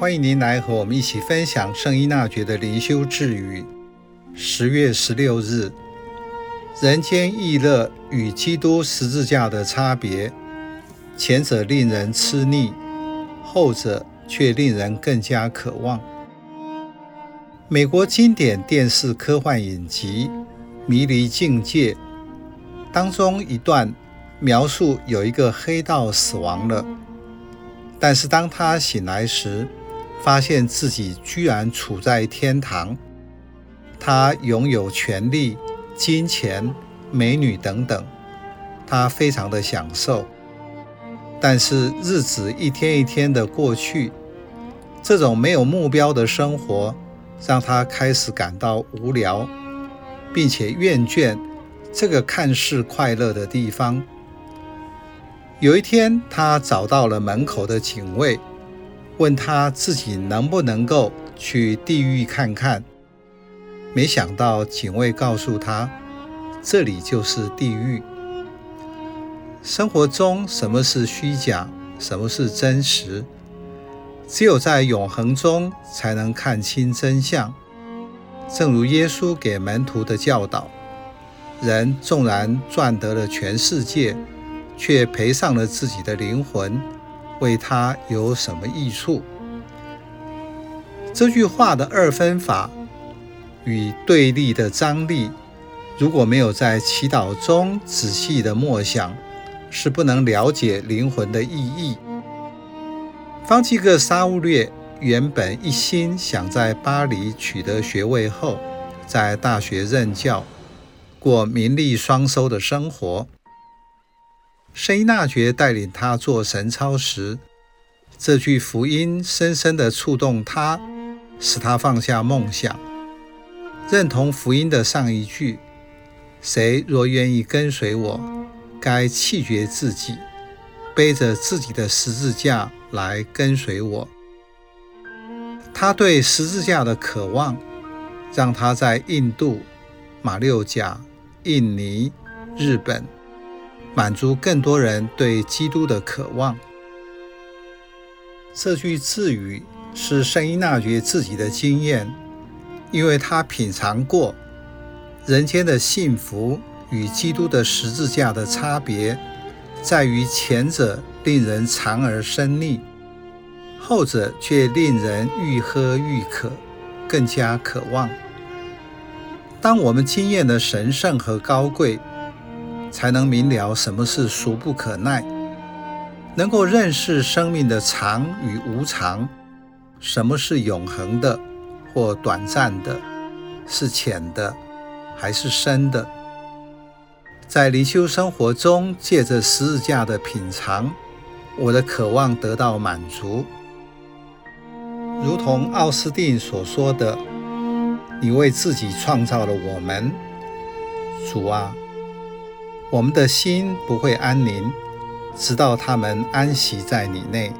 欢迎您来和我们一起分享圣依纳爵的灵修智语。十月十六日，人间逸乐与基督十字架的差别，前者令人吃腻，后者却令人更加渴望。美国经典电视科幻影集《迷离境界》当中一段描述，有一个黑道死亡了。但是当他醒来时，发现自己居然处在天堂。他拥有权力、金钱、美女等等，他非常的享受。但是日子一天一天的过去，这种没有目标的生活让他开始感到无聊，并且厌倦这个看似快乐的地方。有一天，他找到了门口的警卫，问他自己能不能够去地狱看看。没想到警卫告诉他，这里就是地狱。生活中，什么是虚假，什么是真实？只有在永恒中才能看清真相。正如耶稣给门徒的教导：人纵然赚得了全世界，却赔上了自己的灵魂，为他有什么益处？这句话的二分法与对立的张力，如果没有在祈祷中仔细的默想，是不能了解灵魂的意义。方济各沙乌略原本一心想在巴黎取得学位后，在大学任教，过名利双收的生活。圣依纳爵带领他做神操时，这句福音深深地触动他，使他放下梦想，认同福音的上一句：“谁若愿意跟随我，该弃绝自己，背着自己的十字架来跟随我。”他对十字架的渴望，让他在印度、马六甲、印尼、日本。满足更多人对基督的渴望。这句智语是圣依纳爵自己的经验，因为他品尝过人间的幸福与基督的十字架的差别，在于前者令人馋而生腻，后者却令人愈喝愈渴，更加渴望。当我们经验了神圣和高贵，才能明了什么是俗不可耐，能够认识生命的常与无常，什么是永恒的或短暂的，是浅的还是深的。在灵修生活中，借着十字架的品尝，我的渴望得到满足。如同奥斯定所说的：“你为自己创造了我们，主啊。”我们的心不会安宁，直到他们安息在你内。